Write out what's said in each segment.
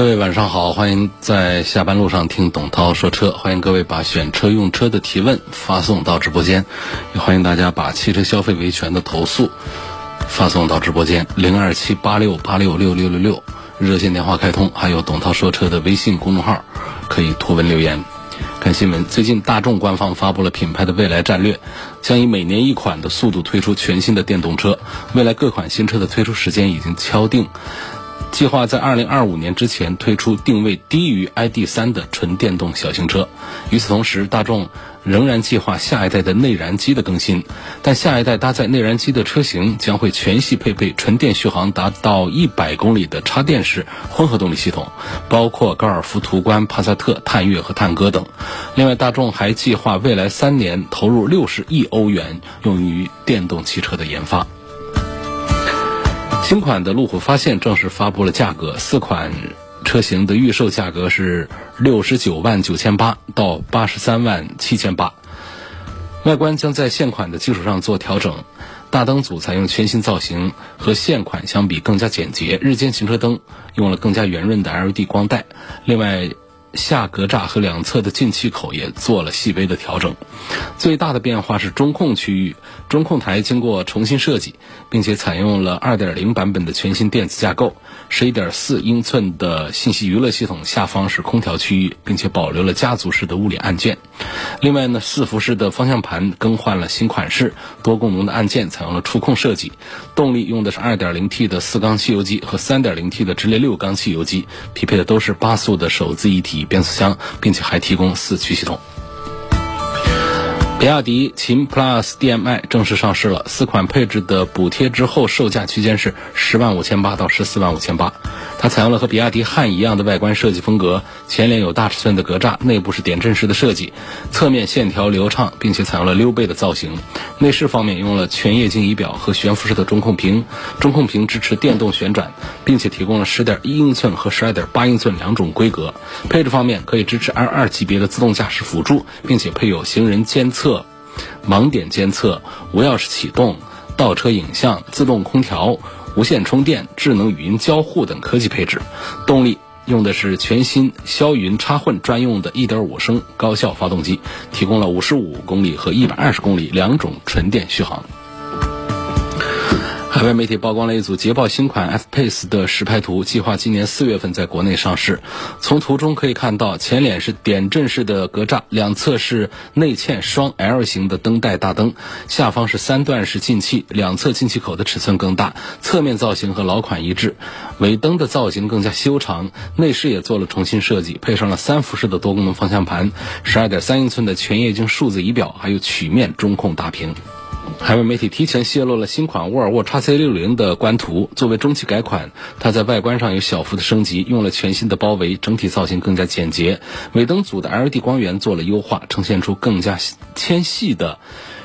各位晚上好，欢迎在下班路上听董涛说车，欢迎各位把选车用车的提问发送到直播间，也欢迎大家把汽车消费维权的投诉发送到直播间零二七八六八六六六六六热线电话开通，还有董涛说车的微信公众号可以图文留言。看新闻，最近大众官方发布了品牌的未来战略，将以每年一款的速度推出全新的电动车，未来各款新车的推出时间已经敲定。计划在二零二五年之前推出定位低于 ID 三的纯电动小型车。与此同时，大众仍然计划下一代的内燃机的更新，但下一代搭载内燃机的车型将会全系配备纯电续航达到一百公里的插电式混合动力系统，包括高尔夫、途观、帕萨特、探岳和探歌等。另外，大众还计划未来三年投入六十亿欧元用于电动汽车的研发。新款的路虎发现正式发布了价格，四款车型的预售价格是六十九万九千八到八十三万七千八。外观将在现款的基础上做调整，大灯组采用全新造型，和现款相比更加简洁。日间行车灯用了更加圆润的 LED 光带，另外。下格栅和两侧的进气口也做了细微的调整，最大的变化是中控区域，中控台经过重新设计，并且采用了2.0版本的全新电子架构，11.4英寸的信息娱乐系统下方是空调区域，并且保留了家族式的物理按键。另外呢，四辐式的方向盘更换了新款式，多功能的按键采用了触控设计。动力用的是 2.0T 的四缸汽油机和 3.0T 的直列六缸汽油机，匹配的都是八速的手自一体。变速箱，并且还提供四驱系统。比亚迪秦 PLUS DM-i 正式上市了，四款配置的补贴之后，售价区间是十万五千八到十四万五千八。它采用了和比亚迪汉一样的外观设计风格，前脸有大尺寸的格栅，内部是点阵式的设计，侧面线条流畅，并且采用了溜背的造型。内饰方面用了全液晶仪表和悬浮式的中控屏，中控屏支持电动旋转，并且提供了十点一英寸和十二点八英寸两种规格。配置方面可以支持 L 二级别的自动驾驶辅助，并且配有行人监测、盲点监测、无钥匙启动、倒车影像、自动空调。无线充电、智能语音交互等科技配置，动力用的是全新霄云插混专用的1.5升高效发动机，提供了55公里和120公里两种纯电续航。海外媒体曝光了一组捷豹新款 F-Pace 的实拍图，计划今年四月份在国内上市。从图中可以看到，前脸是点阵式的格栅，两侧是内嵌双 L 型的灯带大灯，下方是三段式进气，两侧进气口的尺寸更大，侧面造型和老款一致。尾灯的造型更加修长，内饰也做了重新设计，配上了三辐式的多功能方向盘，十二点三英寸的全液晶数字仪表，还有曲面中控大屏。海外媒体提前泄露了新款沃尔沃 x C 六零的官图。作为中期改款，它在外观上有小幅的升级，用了全新的包围，整体造型更加简洁。尾灯组的 LED 光源做了优化，呈现出更加纤细的。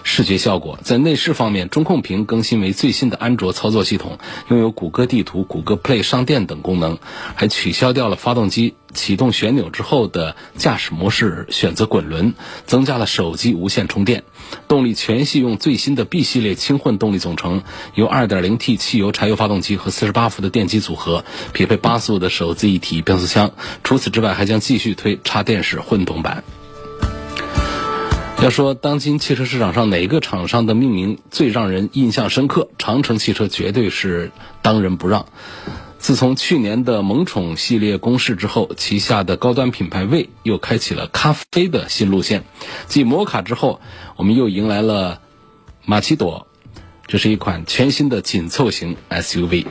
视觉效果，在内饰方面，中控屏更新为最新的安卓操作系统，拥有谷歌地图、谷歌 Play 商店等功能，还取消掉了发动机启动旋钮之后的驾驶模式选择滚轮，增加了手机无线充电。动力全系用最新的 B 系列轻混动力总成，由 2.0T 汽油柴油发动机和48伏的电机组合，匹配八速的手自一体变速箱。除此之外，还将继续推插电式混动版。要说当今汽车市场上哪个厂商的命名最让人印象深刻，长城汽车绝对是当仁不让。自从去年的萌宠系列公示之后，旗下的高端品牌魏又开启了咖啡的新路线。继摩卡之后，我们又迎来了玛奇朵、这是一款全新的紧凑型 SUV。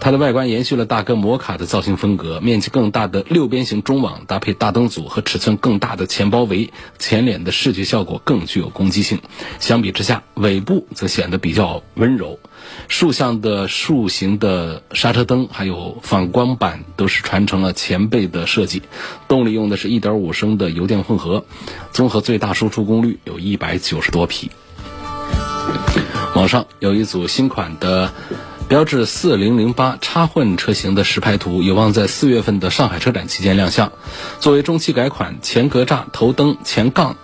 它的外观延续了大哥摩卡的造型风格，面积更大的六边形中网搭配大灯组和尺寸更大的前包围，前脸的视觉效果更具有攻击性。相比之下，尾部则显得比较温柔。竖向的竖形的刹车灯还有反光板都是传承了前辈的设计。动力用的是一点五升的油电混合，综合最大输出功率有一百九十多匹。网上有一组新款的。标致四零零八插混车型的实拍图有望在四月份的上海车展期间亮相。作为中期改款，前格栅、头灯、前杠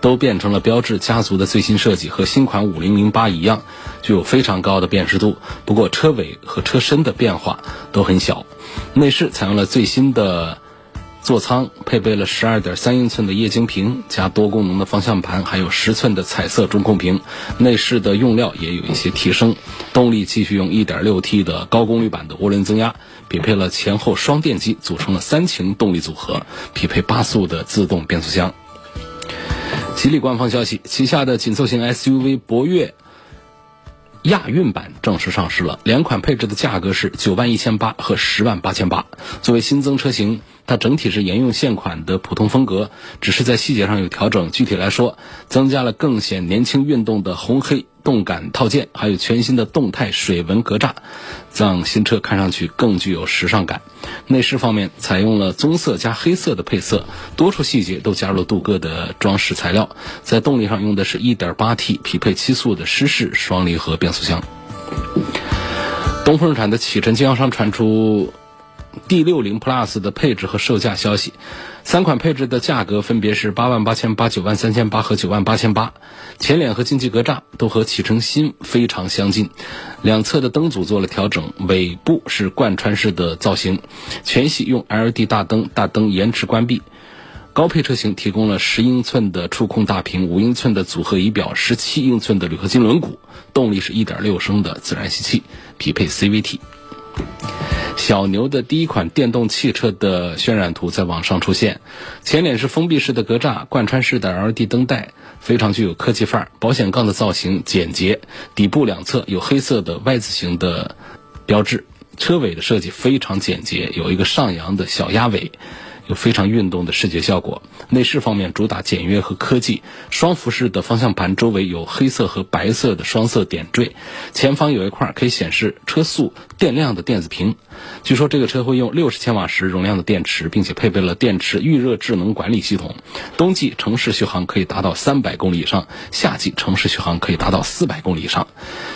都变成了标致家族的最新设计，和新款五零零八一样，具有非常高的辨识度。不过车尾和车身的变化都很小。内饰采用了最新的。座舱配备了十二点三英寸的液晶屏加多功能的方向盘，还有十寸的彩色中控屏。内饰的用料也有一些提升，动力继续用一点六 T 的高功率版的涡轮增压，匹配了前后双电机，组成了三擎动力组合，匹配八速的自动变速箱。吉利官方消息，旗下的紧凑型 SUV 博越。亚运版正式上市了，两款配置的价格是九万一千八和十万八千八。作为新增车型，它整体是沿用现款的普通风格，只是在细节上有调整。具体来说，增加了更显年轻运动的红黑。动感套件，还有全新的动态水纹格栅，让新车看上去更具有时尚感。内饰方面采用了棕色加黑色的配色，多处细节都加入了镀铬的装饰材料。在动力上用的是一点八 T 匹配七速的湿式双离合变速箱。东风日产的启辰经销商传出。D 六零 Plus 的配置和售价消息，三款配置的价格分别是八万八千八、九万三千八和九万八千八。前脸和进气格栅都和启辰新非常相近，两侧的灯组做了调整，尾部是贯穿式的造型，全系用 LED 大灯，大灯延迟关闭。高配车型提供了十英寸的触控大屏、五英寸的组合仪表、十七英寸的铝合金轮毂，动力是一点六升的自然吸气，匹配 CVT。小牛的第一款电动汽车的渲染图在网上出现，前脸是封闭式的格栅，贯穿式的 LED 灯带，非常具有科技范儿。保险杠的造型简洁，底部两侧有黑色的 Y 字形的标志，车尾的设计非常简洁，有一个上扬的小鸭尾。有非常运动的视觉效果。内饰方面主打简约和科技，双辐式的方向盘周围有黑色和白色的双色点缀，前方有一块可以显示车速、电量的电子屏。据说这个车会用六十千瓦时容量的电池，并且配备了电池预热智能管理系统。冬季城市续航可以达到三百公里以上，夏季城市续航可以达到四百公里以上。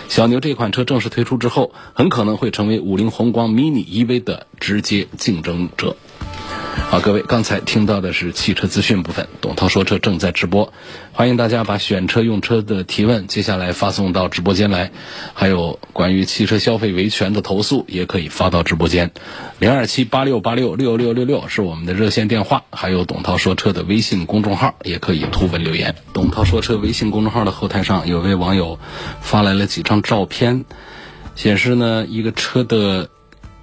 小牛这款车正式推出之后，很可能会成为五菱宏光 mini EV 的直接竞争者。好，各位，刚才听到的是汽车资讯部分。董涛说车正在直播，欢迎大家把选车用车的提问接下来发送到直播间来，还有关于汽车消费维权的投诉也可以发到直播间。零二七八六八六六六六六是我们的热线电话，还有董涛说车的微信公众号也可以图文留言。董涛说车微信公众号的后台上有位网友发来了几张照片，显示呢一个车的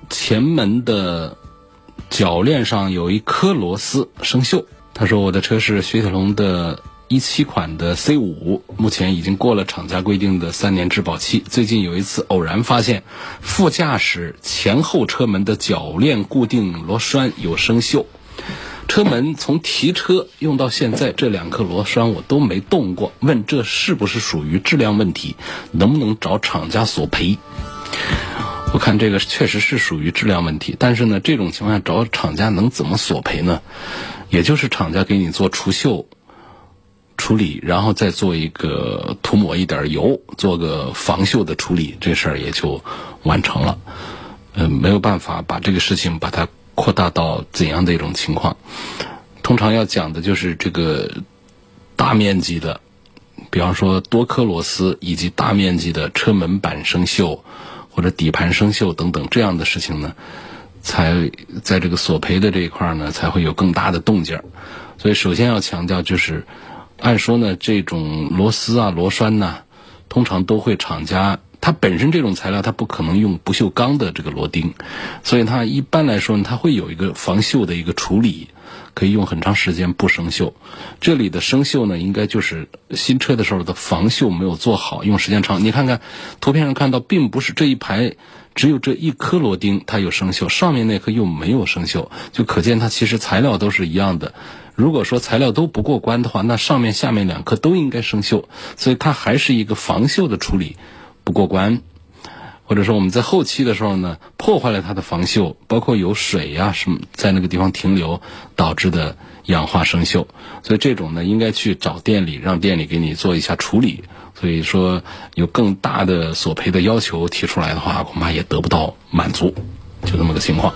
前门的。铰链上有一颗螺丝生锈。他说：“我的车是雪铁龙的一七款的 C 五，目前已经过了厂家规定的三年质保期。最近有一次偶然发现，副驾驶前后车门的铰链固定螺栓有生锈。车门从提车用到现在，这两颗螺栓我都没动过。问这是不是属于质量问题？能不能找厂家索赔？”我看这个确实是属于质量问题，但是呢，这种情况下找厂家能怎么索赔呢？也就是厂家给你做除锈处理，然后再做一个涂抹一点油，做个防锈的处理，这事儿也就完成了。嗯，没有办法把这个事情把它扩大到怎样的一种情况。通常要讲的就是这个大面积的，比方说多颗螺丝以及大面积的车门板生锈。或者底盘生锈等等这样的事情呢，才在这个索赔的这一块呢，才会有更大的动静。所以首先要强调就是，按说呢，这种螺丝啊、螺栓呐，通常都会厂家它本身这种材料它不可能用不锈钢的这个螺钉，所以它一般来说呢，它会有一个防锈的一个处理，可以用很长时间不生锈。这里的生锈呢，应该就是新车的时候的防锈没有做好，用时间长。你看看图片上看到，并不是这一排只有这一颗螺钉它有生锈，上面那颗又没有生锈，就可见它其实材料都是一样的。如果说材料都不过关的话，那上面下面两颗都应该生锈，所以它还是一个防锈的处理不过关，或者说我们在后期的时候呢，破坏了它的防锈，包括有水呀什么在那个地方停留导致的氧化生锈，所以这种呢应该去找店里，让店里给你做一下处理。所以说有更大的索赔的要求提出来的话，恐怕也得不到满足，就这么个情况。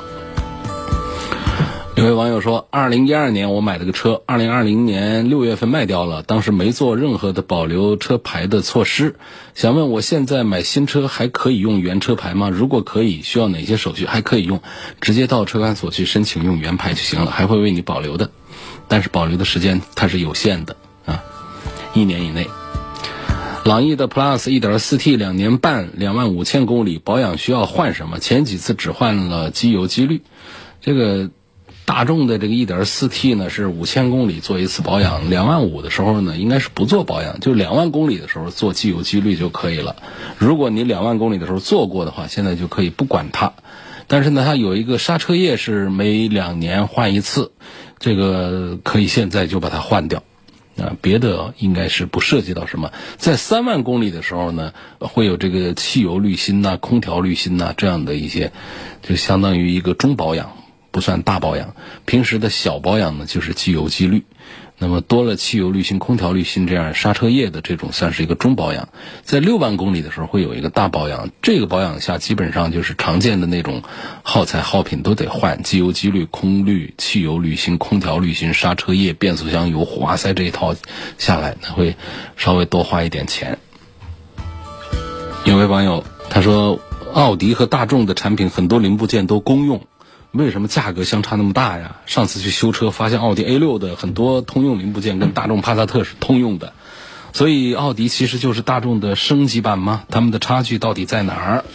有位网友说，二零一二年我买了个车，二零二零年六月份卖掉了，当时没做任何的保留车牌的措施。想问我现在买新车还可以用原车牌吗？如果可以，需要哪些手续？还可以用，直接到车管所去申请用原牌就行了，还会为你保留的，但是保留的时间它是有限的啊，一年以内。朗逸的 Plus 1.4T 两年半两万五千公里，保养需要换什么？前几次只换了机油机滤，这个。大众的这个 1.4T 呢是五千公里做一次保养，两万五的时候呢应该是不做保养，就两万公里的时候做机油机滤就可以了。如果你两万公里的时候做过的话，现在就可以不管它。但是呢，它有一个刹车液是每两年换一次，这个可以现在就把它换掉。啊，别的应该是不涉及到什么。在三万公里的时候呢，会有这个汽油滤芯呐、空调滤芯呐这样的一些，就相当于一个中保养。不算大保养，平时的小保养呢，就是机油机滤。那么多了汽油滤芯、空调滤芯这样刹车液的这种，算是一个中保养。在六万公里的时候会有一个大保养，这个保养下基本上就是常见的那种耗材耗品都得换，机油机滤、空滤、汽油滤芯、空调滤芯、刹车液、变速箱油、活塞这一套下来，那会稍微多花一点钱。有位网友他说，奥迪和大众的产品很多零部件都公用。为什么价格相差那么大呀？上次去修车，发现奥迪 A 六的很多通用零部件跟大众帕萨特是通用的，所以奥迪其实就是大众的升级版吗？他们的差距到底在哪儿？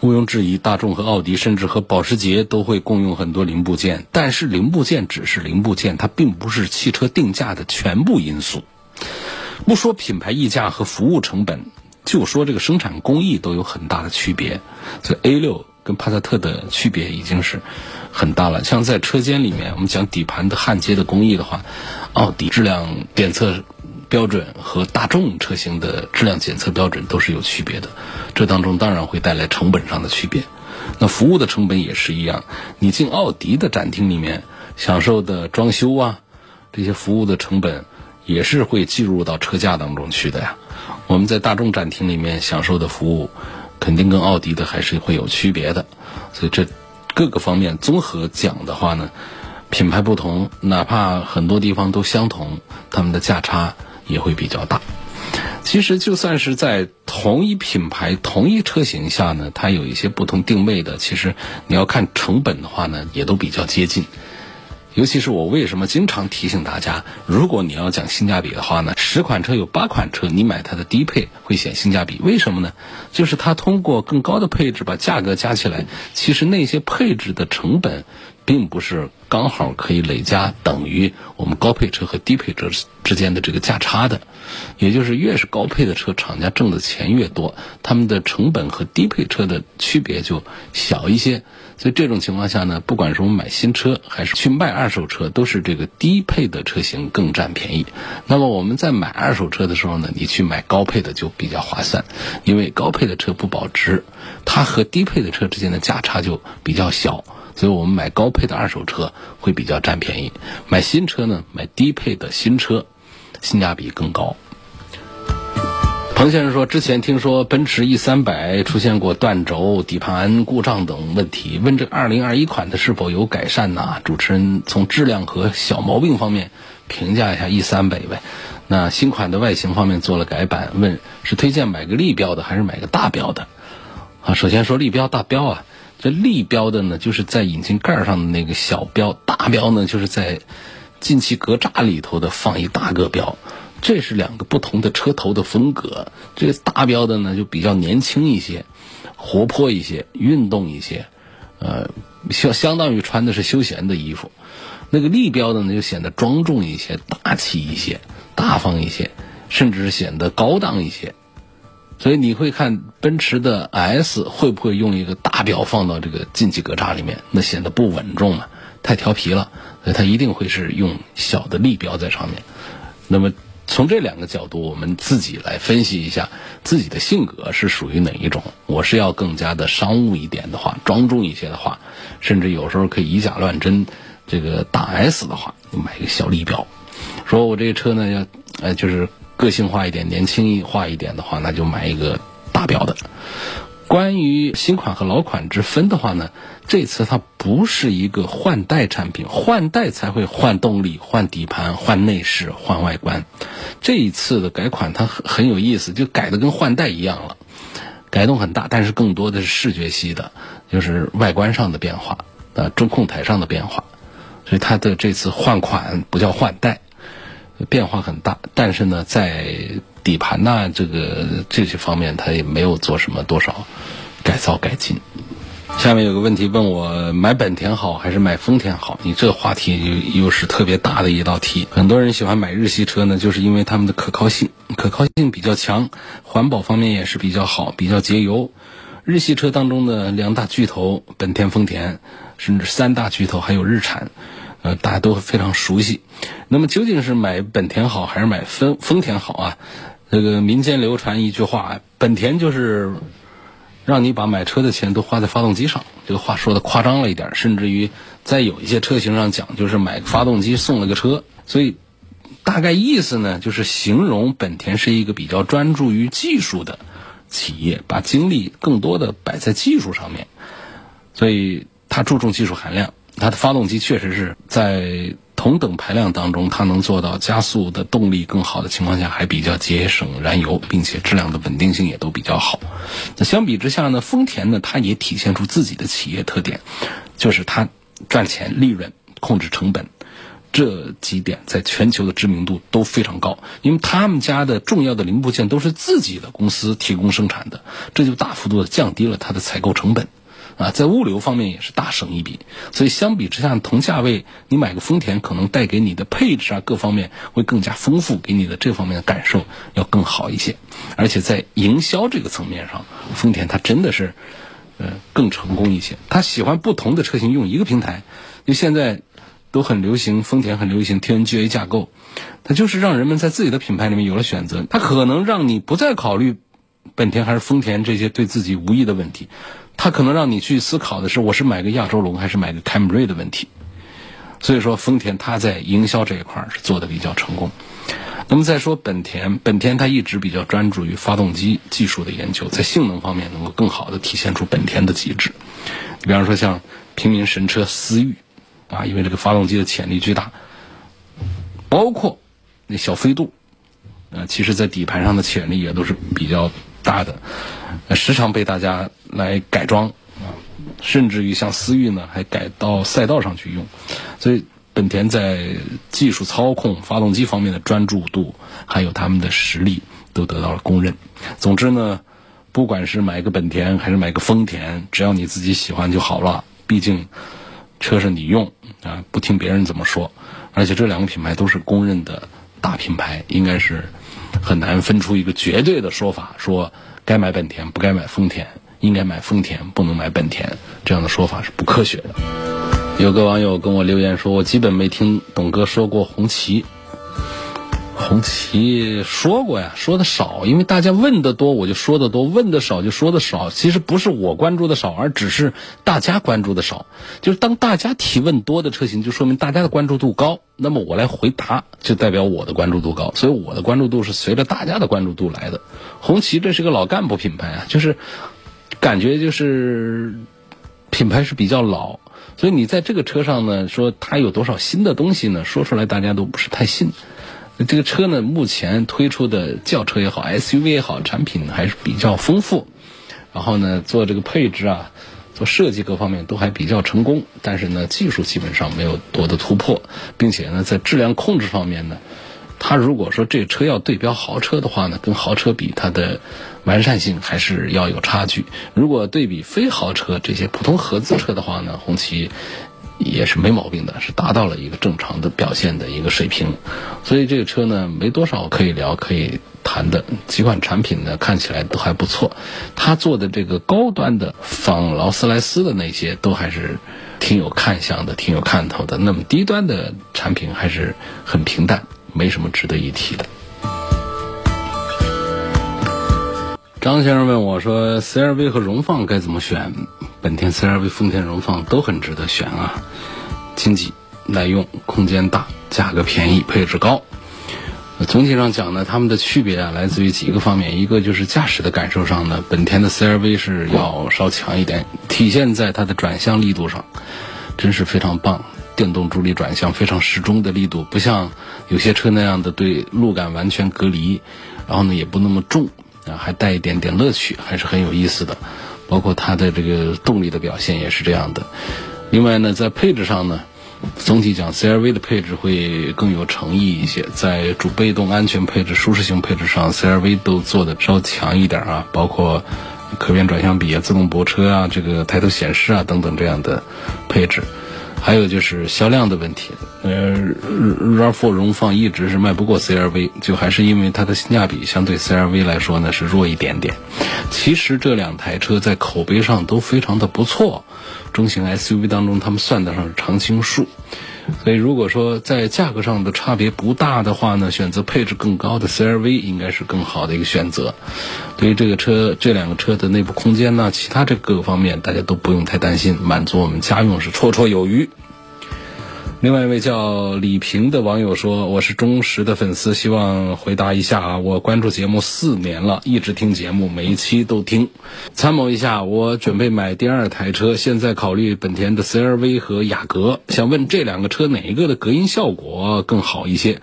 毋庸置疑，大众和奥迪甚至和保时捷都会共用很多零部件，但是零部件只是零部件，它并不是汽车定价的全部因素。不说品牌溢价和服务成本，就说这个生产工艺都有很大的区别，所以 A 六。跟帕萨特的区别已经是很大了。像在车间里面，我们讲底盘的焊接的工艺的话，奥迪质量检测标准和大众车型的质量检测标准都是有区别的。这当中当然会带来成本上的区别。那服务的成本也是一样。你进奥迪的展厅里面享受的装修啊，这些服务的成本也是会计入到车价当中去的呀。我们在大众展厅里面享受的服务。肯定跟奥迪的还是会有区别的，所以这各个方面综合讲的话呢，品牌不同，哪怕很多地方都相同，他们的价差也会比较大。其实就算是在同一品牌、同一车型下呢，它有一些不同定位的，其实你要看成本的话呢，也都比较接近。尤其是我为什么经常提醒大家，如果你要讲性价比的话呢，十款车有八款车你买它的低配会显性价比，为什么呢？就是它通过更高的配置把价格加起来，其实那些配置的成本，并不是刚好可以累加等于我们高配车和低配车之间的这个价差的，也就是越是高配的车，厂家挣的钱越多，他们的成本和低配车的区别就小一些。所以这种情况下呢，不管是我们买新车还是去卖二手车，都是这个低配的车型更占便宜。那么我们在买二手车的时候呢，你去买高配的就比较划算，因为高配的车不保值，它和低配的车之间的价差就比较小，所以我们买高配的二手车会比较占便宜。买新车呢，买低配的新车，性价比更高。彭先生说，之前听说奔驰 E 三百出现过断轴、底盘故障等问题，问这二零二一款的是否有改善呢？主持人从质量和小毛病方面评价一下 E 三百呗。那新款的外形方面做了改版，问是推荐买个立标的还是买个大标的？啊，首先说立标大标啊，这立标的呢，就是在引擎盖上的那个小标，大标呢就是在进气格栅里头的放一大个标。这是两个不同的车头的风格。这个大标的呢就比较年轻一些，活泼一些，运动一些，呃，相相当于穿的是休闲的衣服。那个立标的呢就显得庄重一些，大气一些，大方一些，甚至是显得高档一些。所以你会看奔驰的 S 会不会用一个大标放到这个进气格栅里面？那显得不稳重嘛，太调皮了。所以它一定会是用小的立标在上面。那么从这两个角度，我们自己来分析一下自己的性格是属于哪一种。我是要更加的商务一点的话，庄重一些的话，甚至有时候可以以假乱真。这个大 S 的话，你买一个小立标。说我这个车呢要，呃，就是个性化一点、年轻化一点的话，那就买一个大标的。关于新款和老款之分的话呢，这次它不是一个换代产品，换代才会换动力、换底盘、换内饰、换外观。这一次的改款它很很有意思，就改的跟换代一样了，改动很大，但是更多的是视觉系的，就是外观上的变化，啊，中控台上的变化。所以它的这次换款不叫换代，变化很大，但是呢，在底盘呐这个这些方面，它也没有做什么多少改造改进。下面有个问题问我买本田好还是买丰田好？你这个话题又又是特别大的一道题。很多人喜欢买日系车呢，就是因为他们的可靠性，可靠性比较强，环保方面也是比较好，比较节油。日系车当中的两大巨头本田、丰田，甚至三大巨头还有日产，呃，大家都非常熟悉。那么究竟是买本田好还是买丰丰田好啊？这个民间流传一句话：本田就是让你把买车的钱都花在发动机上。这个话说的夸张了一点，甚至于在有一些车型上讲，就是买发动机送了个车。所以大概意思呢，就是形容本田是一个比较专注于技术的。企业把精力更多的摆在技术上面，所以它注重技术含量。它的发动机确实是在同等排量当中，它能做到加速的动力更好的情况下，还比较节省燃油，并且质量的稳定性也都比较好。那相比之下呢，丰田呢，它也体现出自己的企业特点，就是它赚钱、利润、控制成本。这几点在全球的知名度都非常高，因为他们家的重要的零部件都是自己的公司提供生产的，这就大幅度的降低了它的采购成本，啊，在物流方面也是大省一笔。所以相比之下，同价位你买个丰田，可能带给你的配置啊各方面会更加丰富，给你的这方面的感受要更好一些。而且在营销这个层面上，丰田它真的是，呃，更成功一些。他喜欢不同的车型用一个平台，就现在。都很流行，丰田很流行 TNGA 架构，它就是让人们在自己的品牌里面有了选择。它可能让你不再考虑本田还是丰田这些对自己无益的问题，它可能让你去思考的是，我是买个亚洲龙还是买个凯美瑞的问题。所以说，丰田它在营销这一块是做的比较成功。那么再说本田，本田它一直比较专注于发动机技术的研究，在性能方面能够更好的体现出本田的极致。你比方说像平民神车思域。啊，因为这个发动机的潜力巨大，包括那小飞度，呃，其实在底盘上的潜力也都是比较大的，时常被大家来改装啊，甚至于像思域呢，还改到赛道上去用，所以本田在技术操控发动机方面的专注度，还有他们的实力都得到了公认。总之呢，不管是买个本田还是买个丰田，只要你自己喜欢就好了，毕竟。车是你用啊，不听别人怎么说，而且这两个品牌都是公认的大品牌，应该是很难分出一个绝对的说法，说该买本田不该买丰田，应该买丰田不能买本田，这样的说法是不科学的。有个网友跟我留言说，我基本没听董哥说过红旗。红旗说过呀，说的少，因为大家问的多，我就说的多；问的少，就说的少。其实不是我关注的少，而只是大家关注的少。就是当大家提问多的车型，就说明大家的关注度高。那么我来回答，就代表我的关注度高。所以我的关注度是随着大家的关注度来的。红旗这是个老干部品牌啊，就是感觉就是品牌是比较老，所以你在这个车上呢，说它有多少新的东西呢？说出来大家都不是太信。这个车呢，目前推出的轿车也好，SUV 也好，产品还是比较丰富。然后呢，做这个配置啊，做设计各方面都还比较成功。但是呢，技术基本上没有多的突破，并且呢，在质量控制方面呢，它如果说这车要对标豪车的话呢，跟豪车比，它的完善性还是要有差距。如果对比非豪车这些普通合资车的话呢，红旗也是没毛病的，是达到了一个正常的表现的一个水平。所以这个车呢，没多少可以聊可以谈的。几款产品呢，看起来都还不错。他做的这个高端的仿劳斯莱斯的那些，都还是挺有看相的，挺有看头的。那么低端的产品还是很平淡。没什么值得一提的。张先生问我说：“CRV 和荣放该怎么选？本田 CRV、丰田荣放都很值得选啊，经济、耐用、空间大、价格便宜、配置高。总体上讲呢，它们的区别啊，来自于几个方面。一个就是驾驶的感受上呢，本田的 CRV 是要稍强一点，体现在它的转向力度上，真是非常棒。”电动助力转向非常适中的力度，不像有些车那样的对路感完全隔离，然后呢也不那么重啊，还带一点点乐趣，还是很有意思的。包括它的这个动力的表现也是这样的。另外呢，在配置上呢，总体讲 CRV 的配置会更有诚意一些，在主被动安全配置、舒适性配置上，CRV 都做的稍强一点啊，包括可变转向比啊、自动泊车啊、这个抬头显示啊等等这样的配置。还有就是销量的问题，呃，RAV4 荣放一直是卖不过 CRV，就还是因为它的性价比相对 CRV 来说呢是弱一点点。其实这两台车在口碑上都非常的不错，中型 SUV 当中他们算得上是常青树。所以，如果说在价格上的差别不大的话呢，选择配置更高的 CRV 应该是更好的一个选择。对于这个车，这两个车的内部空间呢，其他这各个方面，大家都不用太担心，满足我们家用是绰绰有余。另外一位叫李平的网友说：“我是忠实的粉丝，希望回答一下啊。我关注节目四年了，一直听节目，每一期都听。参谋一下，我准备买第二台车，现在考虑本田的 CRV 和雅阁，想问这两个车哪一个的隔音效果更好一些？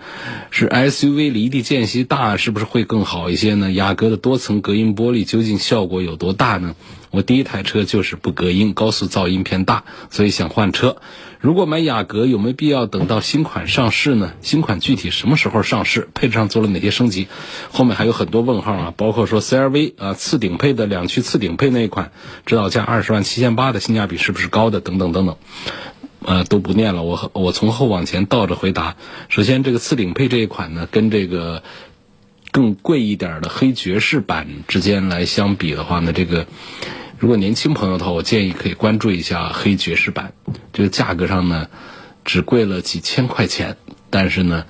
是 SUV 离地间隙大，是不是会更好一些呢？雅阁的多层隔音玻璃究竟效果有多大呢？我第一台车就是不隔音，高速噪音偏大，所以想换车。”如果买雅阁，有没有必要等到新款上市呢？新款具体什么时候上市？配置上做了哪些升级？后面还有很多问号啊，包括说 CRV 啊，次顶配的两驱次顶配那一款，指导价二十万七千八的性价比是不是高的？等等等等，呃，都不念了。我我从后往前倒着回答。首先，这个次顶配这一款呢，跟这个更贵一点的黑爵士版之间来相比的话呢，这个。如果年轻朋友的话，我建议可以关注一下黑爵士版。这个价格上呢，只贵了几千块钱，但是呢，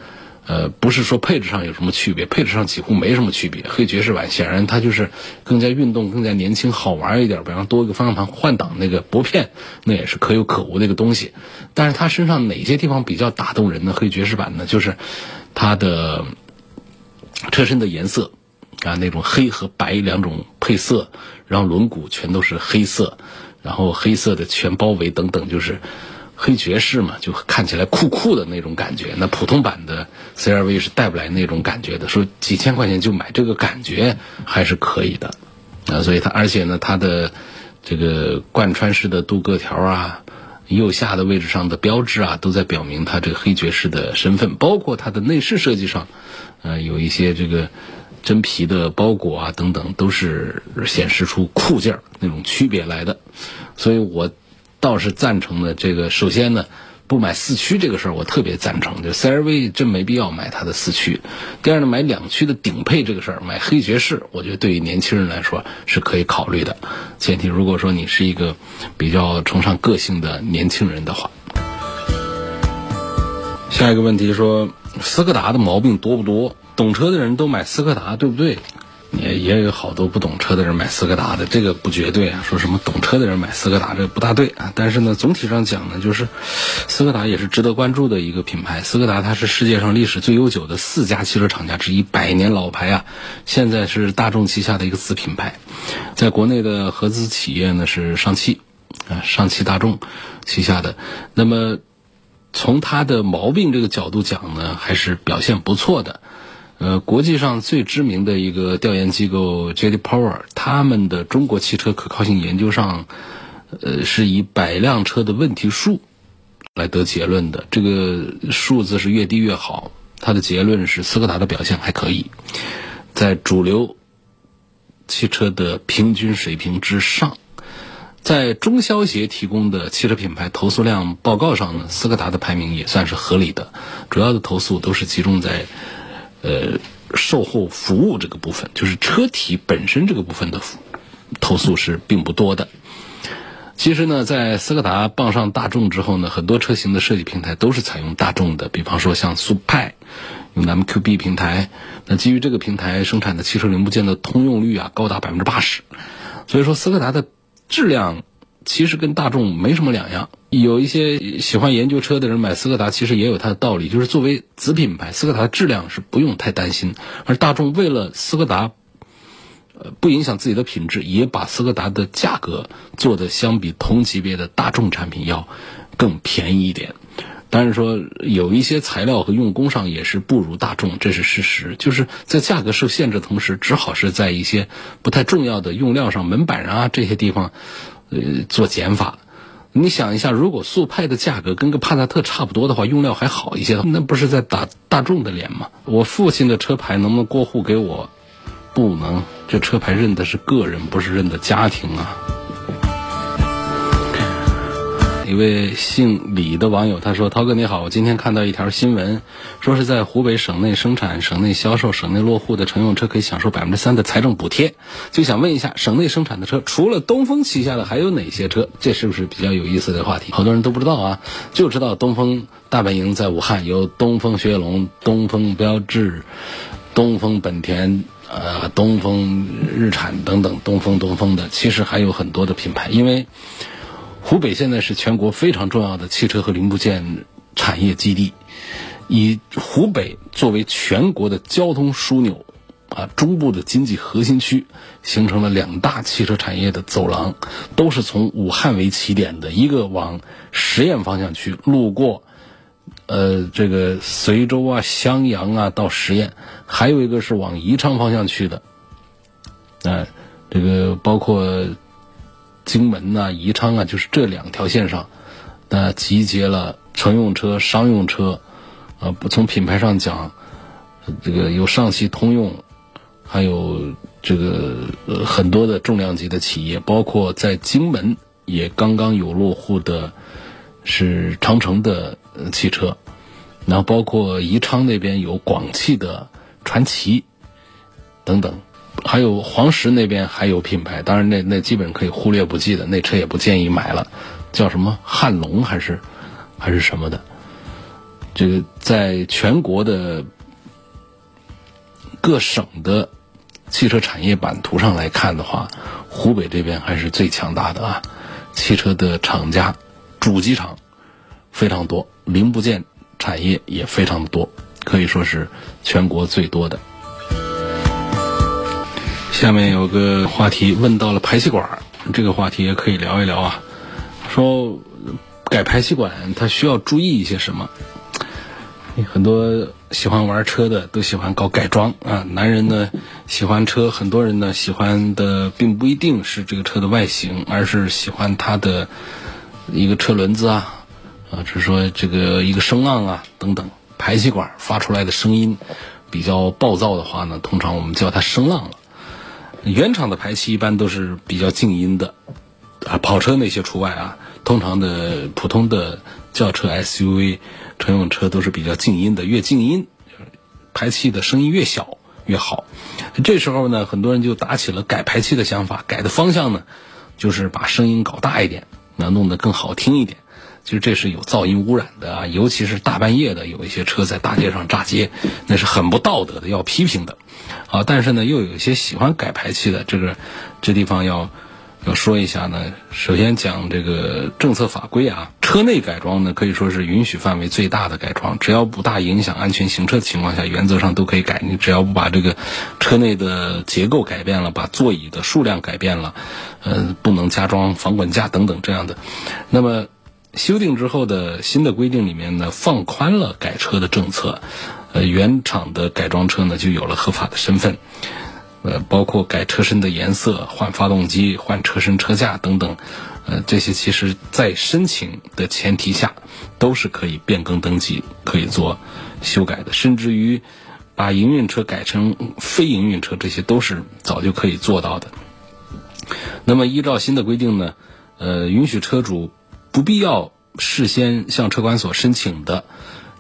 呃，不是说配置上有什么区别，配置上几乎没什么区别。黑爵士版显然它就是更加运动、更加年轻、好玩一点，比方多一个方向盘换挡那个拨片，那也是可有可无的一个东西。但是它身上哪些地方比较打动人呢？黑爵士版呢，就是它的车身的颜色。啊，那种黑和白两种配色，然后轮毂全都是黑色，然后黑色的全包围等等，就是黑爵士嘛，就看起来酷酷的那种感觉。那普通版的 CRV 是带不来那种感觉的，说几千块钱就买这个感觉还是可以的。啊，所以它而且呢，它的这个贯穿式的镀铬条啊，右下的位置上的标志啊，都在表明它这个黑爵士的身份。包括它的内饰设计上，呃，有一些这个。真皮的包裹啊，等等，都是显示出酷劲儿那种区别来的，所以我倒是赞成的。这个首先呢，不买四驱这个事儿，我特别赞成。就 CRV 真没必要买它的四驱。第二呢，买两驱的顶配这个事儿，买黑爵士，我觉得对于年轻人来说是可以考虑的。前提如果说你是一个比较崇尚个性的年轻人的话。下一个问题说，斯柯达的毛病多不多？懂车的人都买斯柯达，对不对？也也有好多不懂车的人买斯柯达的，这个不绝对啊。说什么懂车的人买斯柯达，这不大对啊。但是呢，总体上讲呢，就是斯柯达也是值得关注的一个品牌。斯柯达它是世界上历史最悠久的四家汽车厂家之一，百年老牌啊。现在是大众旗下的一个子品牌，在国内的合资企业呢是上汽啊，上汽大众旗下的。那么从它的毛病这个角度讲呢，还是表现不错的。呃，国际上最知名的一个调研机构 J.D. Power，他们的中国汽车可靠性研究上，呃，是以百辆车的问题数来得结论的。这个数字是越低越好它的结论是斯柯达的表现还可以，在主流汽车的平均水平之上。在中消协提供的汽车品牌投诉量报告上呢，斯柯达的排名也算是合理的。主要的投诉都是集中在，呃，售后服务这个部分，就是车体本身这个部分的投诉是并不多的。其实呢，在斯柯达傍上大众之后呢，很多车型的设计平台都是采用大众的，比方说像速派用 MQB 平台，那基于这个平台生产的汽车零部件的通用率啊高达百分之八十，所以说斯柯达的。质量其实跟大众没什么两样。有一些喜欢研究车的人买斯柯达，其实也有它的道理。就是作为子品牌，斯柯达的质量是不用太担心。而大众为了斯柯达，呃，不影响自己的品质，也把斯柯达的价格做的相比同级别的大众产品要更便宜一点。当然说有一些材料和用工上也是不如大众，这是事实。就是在价格受限制的同时，只好是在一些不太重要的用料上，门板啊这些地方，呃，做减法。你想一下，如果速派的价格跟个帕萨特差不多的话，用料还好一些，那不是在打大众的脸吗？我父亲的车牌能不能过户给我？不能，这车牌认的是个人，不是认的家庭啊。一位姓李的网友他说：“涛哥你好，我今天看到一条新闻，说是在湖北省内生产、省内销售、省内落户的乘用车可以享受百分之三的财政补贴，就想问一下，省内生产的车除了东风旗下的还有哪些车？这是不是比较有意思的话题？好多人都不知道啊，就知道东风大本营在武汉，有东风雪铁龙、东风标致、东风本田、呃东风日产等等，东风东风的，其实还有很多的品牌，因为。”湖北现在是全国非常重要的汽车和零部件产业基地，以湖北作为全国的交通枢纽，啊，中部的经济核心区，形成了两大汽车产业的走廊，都是从武汉为起点的，一个往十堰方向去，路过，呃，这个随州啊、襄阳啊到十堰，还有一个是往宜昌方向去的，啊，这个包括。荆门呐，宜昌啊，就是这两条线上，那集结了乘用车、商用车，啊，不从品牌上讲，这个有上汽通用，还有这个呃很多的重量级的企业，包括在荆门也刚刚有落户的，是长城的汽车，然后包括宜昌那边有广汽的传祺等等。还有黄石那边还有品牌，当然那那基本可以忽略不计的，那车也不建议买了，叫什么汉龙还是还是什么的。这个在全国的各省的汽车产业版图上来看的话，湖北这边还是最强大的啊，汽车的厂家、主机厂非常多，零部件产业也非常的多，可以说是全国最多的。下面有个话题问到了排气管，这个话题也可以聊一聊啊。说改排气管，它需要注意一些什么？很多喜欢玩车的都喜欢搞改装啊。男人呢喜欢车，很多人呢喜欢的并不一定是这个车的外形，而是喜欢它的一个车轮子啊，啊，是说这个一个声浪啊等等，排气管发出来的声音比较暴躁的话呢，通常我们叫它声浪了。原厂的排气一般都是比较静音的，啊，跑车那些除外啊。通常的普通的轿车、SUV、乘用车都是比较静音的，越静音，排气的声音越小越好。这时候呢，很多人就打起了改排气的想法，改的方向呢，就是把声音搞大一点，那弄得更好听一点。其实这是有噪音污染的啊，尤其是大半夜的，有一些车在大街上炸街，那是很不道德的，要批评的。啊，但是呢，又有一些喜欢改排气的，这个这地方要要说一下呢。首先讲这个政策法规啊，车内改装呢可以说是允许范围最大的改装，只要不大影响安全行车的情况下，原则上都可以改。你只要不把这个车内的结构改变了，把座椅的数量改变了，呃，不能加装防滚架等等这样的，那么。修订之后的新的规定里面呢，放宽了改车的政策，呃，原厂的改装车呢就有了合法的身份，呃，包括改车身的颜色、换发动机、换车身车架等等，呃，这些其实在申请的前提下，都是可以变更登记、可以做修改的，甚至于把营运车改成非营运车，这些都是早就可以做到的。那么依照新的规定呢，呃，允许车主不必要事先向车管所申请的，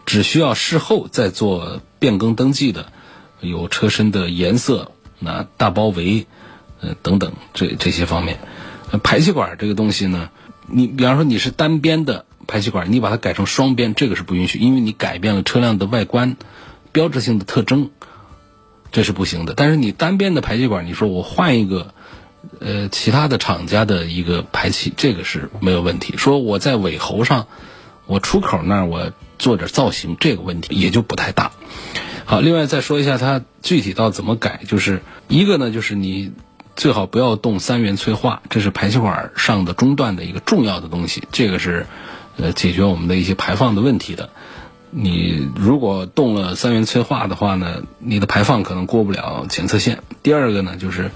只需要事后再做变更登记的，有车身的颜色、那大包围，呃等等这这些方面。排气管这个东西呢，你比方说你是单边的排气管，你把它改成双边，这个是不允许，因为你改变了车辆的外观标志性的特征，这是不行的。但是你单边的排气管，你说我换一个呃其他的厂家的一个排气，这个是没有问题。说我在尾喉上，我出口那儿我做点造型，这个问题也就不太大。好，另外再说一下它具体到怎么改，就是一个呢，就是你。最好不要动三元催化，这是排气管上的中段的一个重要的东西。这个是，呃，解决我们的一些排放的问题的。你如果动了三元催化的话呢，你的排放可能过不了检测线。第二个呢，就是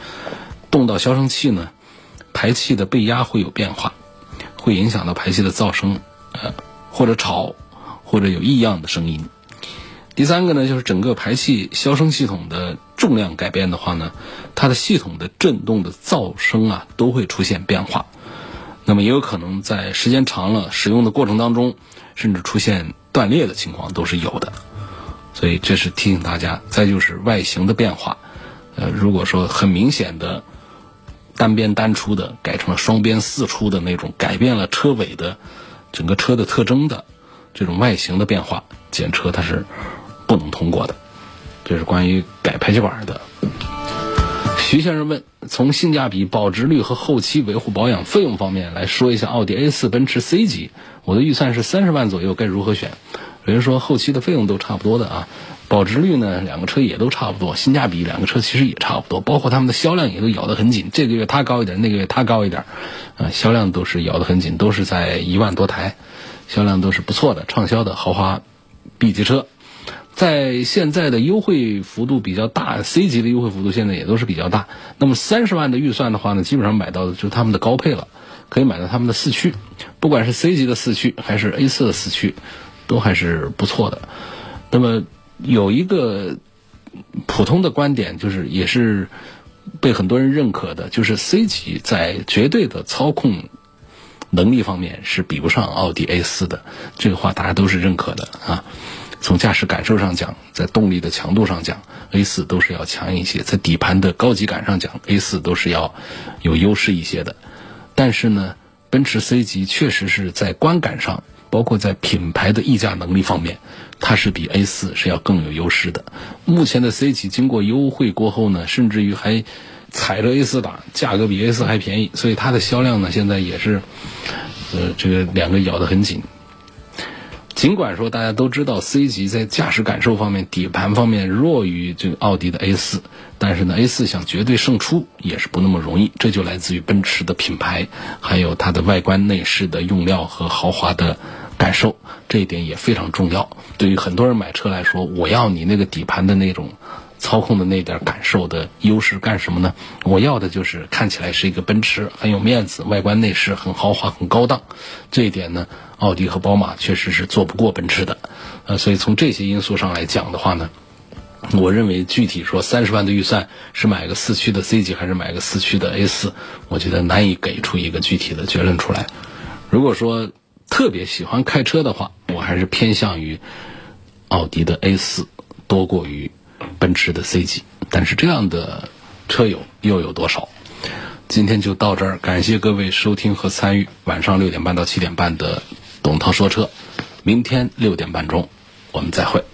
动到消声器呢，排气的背压会有变化，会影响到排气的噪声，呃，或者吵，或者有异样的声音。第三个呢，就是整个排气消声系统的重量改变的话呢，它的系统的振动的噪声啊都会出现变化，那么也有可能在时间长了使用的过程当中，甚至出现断裂的情况都是有的，所以这是提醒大家。再就是外形的变化，呃，如果说很明显的单边单出的改成了双边四出的那种，改变了车尾的整个车的特征的这种外形的变化，检车它是。不能通过的，这是关于改排气管的。徐先生问：从性价比、保值率和后期维护保养费用方面来说一下，奥迪 A 四、奔驰 C 级，我的预算是三十万左右，该如何选？有人说后期的费用都差不多的啊，保值率呢，两个车也都差不多，性价比两个车其实也差不多，包括他们的销量也都咬得很紧，这个月它高一点，那个月它高一点，啊，销量都是咬得很紧，都是在一万多台，销量都是不错的，畅销的豪华 B 级车。在现在的优惠幅度比较大，C 级的优惠幅度现在也都是比较大。那么三十万的预算的话呢，基本上买到的就是他们的高配了，可以买到他们的四驱，不管是 C 级的四驱还是 A 四的四驱，都还是不错的。那么有一个普通的观点，就是也是被很多人认可的，就是 C 级在绝对的操控能力方面是比不上奥迪 A 四的，这个话大家都是认可的啊。从驾驶感受上讲，在动力的强度上讲，A 四都是要强一些；在底盘的高级感上讲，A 四都是要有优势一些的。但是呢，奔驰 C 级确实是在观感上，包括在品牌的溢价能力方面，它是比 A 四是要更有优势的。目前的 C 级经过优惠过后呢，甚至于还踩着 A 四打，价格比 A 四还便宜，所以它的销量呢，现在也是，呃，这个两个咬得很紧。尽管说大家都知道 C 级在驾驶感受方面、底盘方面弱于这个奥迪的 A 四，但是呢，A 四想绝对胜出也是不那么容易。这就来自于奔驰的品牌，还有它的外观内饰的用料和豪华的感受，这一点也非常重要。对于很多人买车来说，我要你那个底盘的那种。操控的那点感受的优势干什么呢？我要的就是看起来是一个奔驰，很有面子，外观内饰很豪华、很高档。这一点呢，奥迪和宝马确实是做不过奔驰的。呃，所以从这些因素上来讲的话呢，我认为具体说三十万的预算是买个四驱的 C 级还是买个四驱的 A 四，我觉得难以给出一个具体的结论出来。如果说特别喜欢开车的话，我还是偏向于奥迪的 A 四多过于。奔驰的 C 级，但是这样的车友又有多少？今天就到这儿，感谢各位收听和参与晚上六点半到七点半的董涛说车，明天六点半钟我们再会。